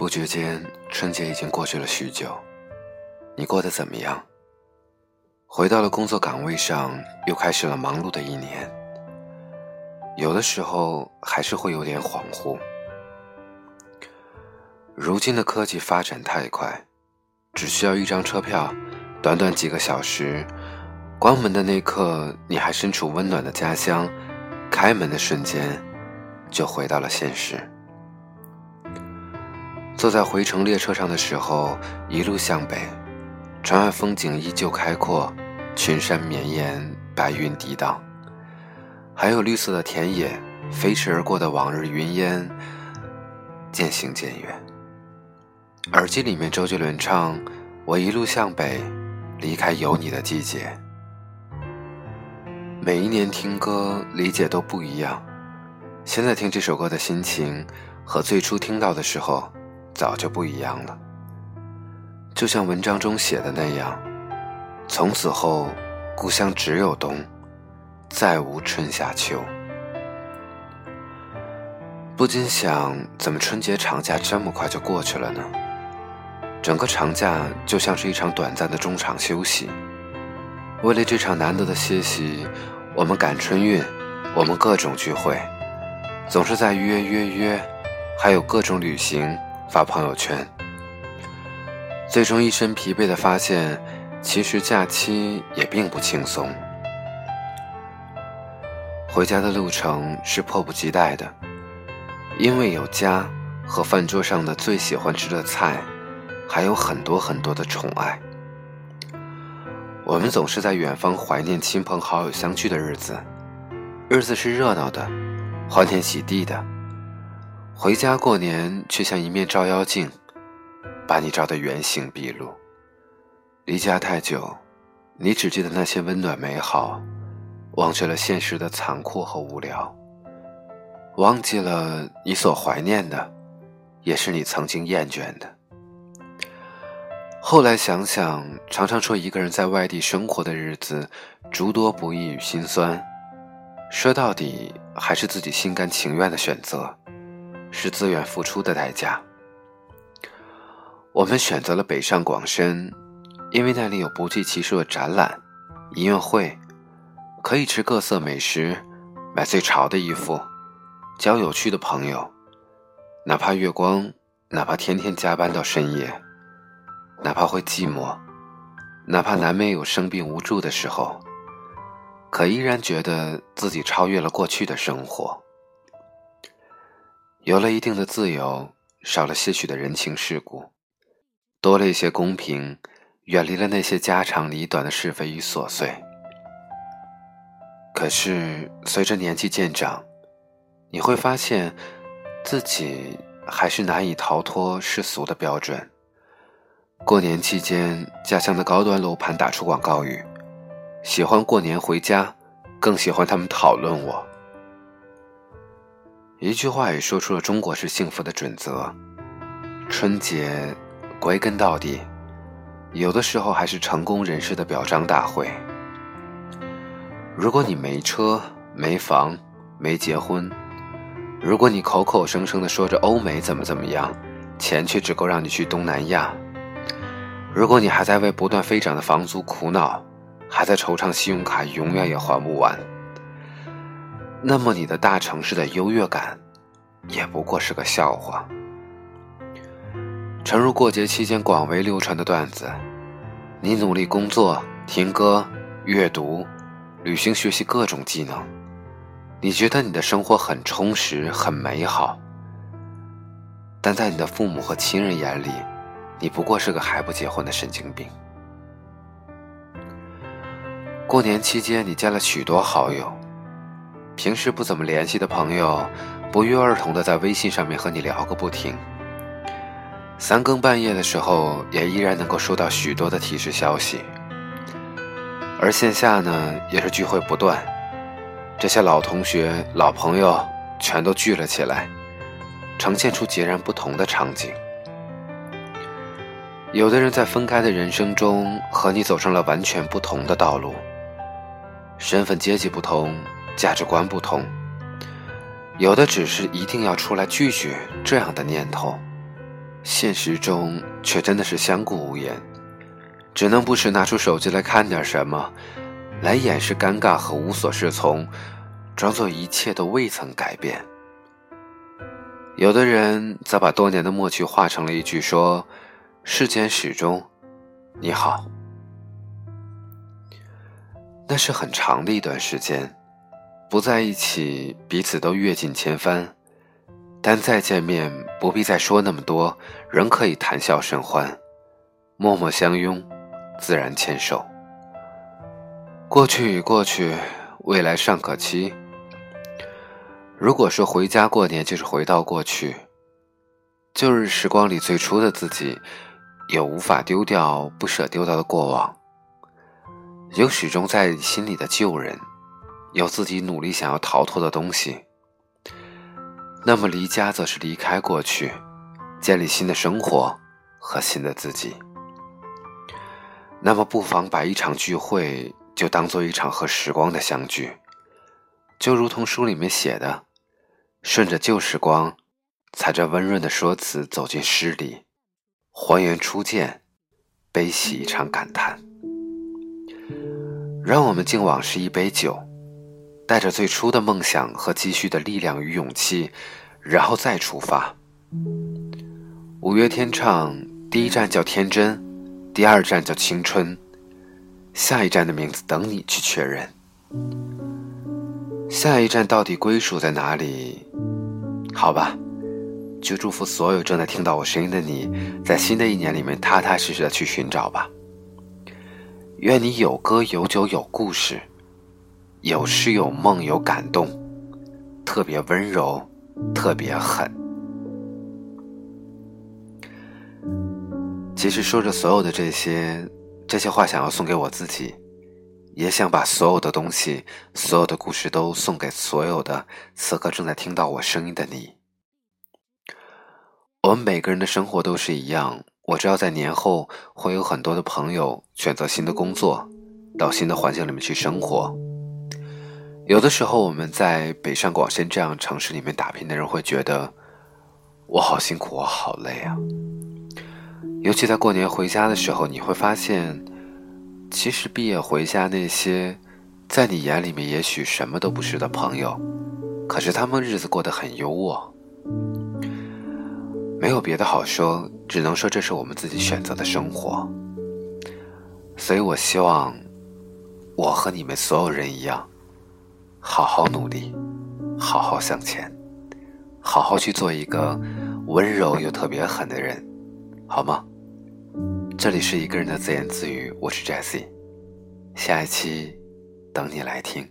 不觉间，春节已经过去了许久。你过得怎么样？回到了工作岗位上，又开始了忙碌的一年。有的时候还是会有点恍惚。如今的科技发展太快，只需要一张车票，短短几个小时，关门的那刻，你还身处温暖的家乡；开门的瞬间，就回到了现实。坐在回程列车上的时候，一路向北，窗外风景依旧开阔，群山绵延，白云抵挡，还有绿色的田野，飞驰而过的往日云烟，渐行渐远。耳机里面周杰伦唱：“我一路向北，离开有你的季节。”每一年听歌理解都不一样，现在听这首歌的心情和最初听到的时候。早就不一样了，就像文章中写的那样，从此后，故乡只有冬，再无春夏秋。不禁想，怎么春节长假这么快就过去了呢？整个长假就像是一场短暂的中场休息。为了这场难得的歇息，我们赶春运，我们各种聚会，总是在约约约，还有各种旅行。发朋友圈，最终一身疲惫的发现，其实假期也并不轻松。回家的路程是迫不及待的，因为有家和饭桌上的最喜欢吃的菜，还有很多很多的宠爱。我们总是在远方怀念亲朋好友相聚的日子，日子是热闹的，欢天喜地的。回家过年，却像一面照妖镜，把你照得原形毕露。离家太久，你只记得那些温暖美好，忘却了现实的残酷和无聊。忘记了你所怀念的，也是你曾经厌倦的。后来想想，常常说一个人在外地生活的日子，诸多不易与心酸。说到底，还是自己心甘情愿的选择。是自愿付出的代价。我们选择了北上广深，因为那里有不计其数的展览、音乐会，可以吃各色美食，买最潮的衣服，交有趣的朋友。哪怕月光，哪怕天天加班到深夜，哪怕会寂寞，哪怕难免有生病无助的时候，可依然觉得自己超越了过去的生活。有了一定的自由，少了些许的人情世故，多了一些公平，远离了那些家长里短的是非与琐碎。可是随着年纪渐长，你会发现，自己还是难以逃脱世俗的标准。过年期间，家乡的高端楼盘打出广告语：“喜欢过年回家，更喜欢他们讨论我。”一句话也说出了中国式幸福的准则：春节，归根到底，有的时候还是成功人士的表彰大会。如果你没车、没房、没结婚，如果你口口声声的说着欧美怎么怎么样，钱却只够让你去东南亚，如果你还在为不断飞涨的房租苦恼，还在惆怅信用卡永远也还不完。那么你的大城市的优越感，也不过是个笑话。诚如过节期间广为流传的段子：你努力工作、听歌、阅读、旅行、学习各种技能，你觉得你的生活很充实、很美好。但在你的父母和亲人眼里，你不过是个还不结婚的神经病。过年期间，你加了许多好友。平时不怎么联系的朋友，不约而同的在微信上面和你聊个不停。三更半夜的时候，也依然能够收到许多的提示消息。而线下呢，也是聚会不断，这些老同学、老朋友全都聚了起来，呈现出截然不同的场景。有的人在分开的人生中，和你走上了完全不同的道路，身份阶级不同。价值观不同，有的只是一定要出来聚聚这样的念头，现实中却真的是相顾无言，只能不时拿出手机来看点什么，来掩饰尴尬和无所适从，装作一切都未曾改变。有的人则把多年的默契化成了一句说：“世间始终，你好。”那是很长的一段时间，不在一起，彼此都阅尽千帆。但再见面，不必再说那么多，仍可以谈笑甚欢，默默相拥，自然牵手。过去已过去，未来尚可期。如果说回家过年就是回到过去，旧日时光里最初的自己，有无法丢掉、不舍丢掉的过往，有始终在心里的旧人，有自己努力想要逃脱的东西。那么离家则是离开过去，建立新的生活和新的自己。那么不妨把一场聚会就当做一场和时光的相聚，就如同书里面写的，顺着旧时光，踩着温润的说辞走进诗里，还原初见，悲喜一场感叹。让我们敬往事一杯酒。带着最初的梦想和积蓄的力量与勇气，然后再出发。五月天唱：第一站叫天真，第二站叫青春，下一站的名字等你去确认。下一站到底归属在哪里？好吧，就祝福所有正在听到我声音的你，在新的一年里面踏踏实实的去寻找吧。愿你有歌有酒有故事。有诗有梦有感动，特别温柔，特别狠。其实说着所有的这些，这些话想要送给我自己，也想把所有的东西、所有的故事都送给所有的此刻正在听到我声音的你。我们每个人的生活都是一样，我知道在年后会有很多的朋友选择新的工作，到新的环境里面去生活。有的时候，我们在北上广深这样城市里面打拼的人会觉得，我好辛苦，我好累啊。尤其在过年回家的时候，你会发现，其实毕业回家那些，在你眼里面也许什么都不是的朋友，可是他们日子过得很优渥。没有别的好说，只能说这是我们自己选择的生活。所以我希望，我和你们所有人一样。好好努力，好好向前，好好去做一个温柔又特别狠的人，好吗？这里是一个人的自言自语，我是 Jesse，下一期等你来听。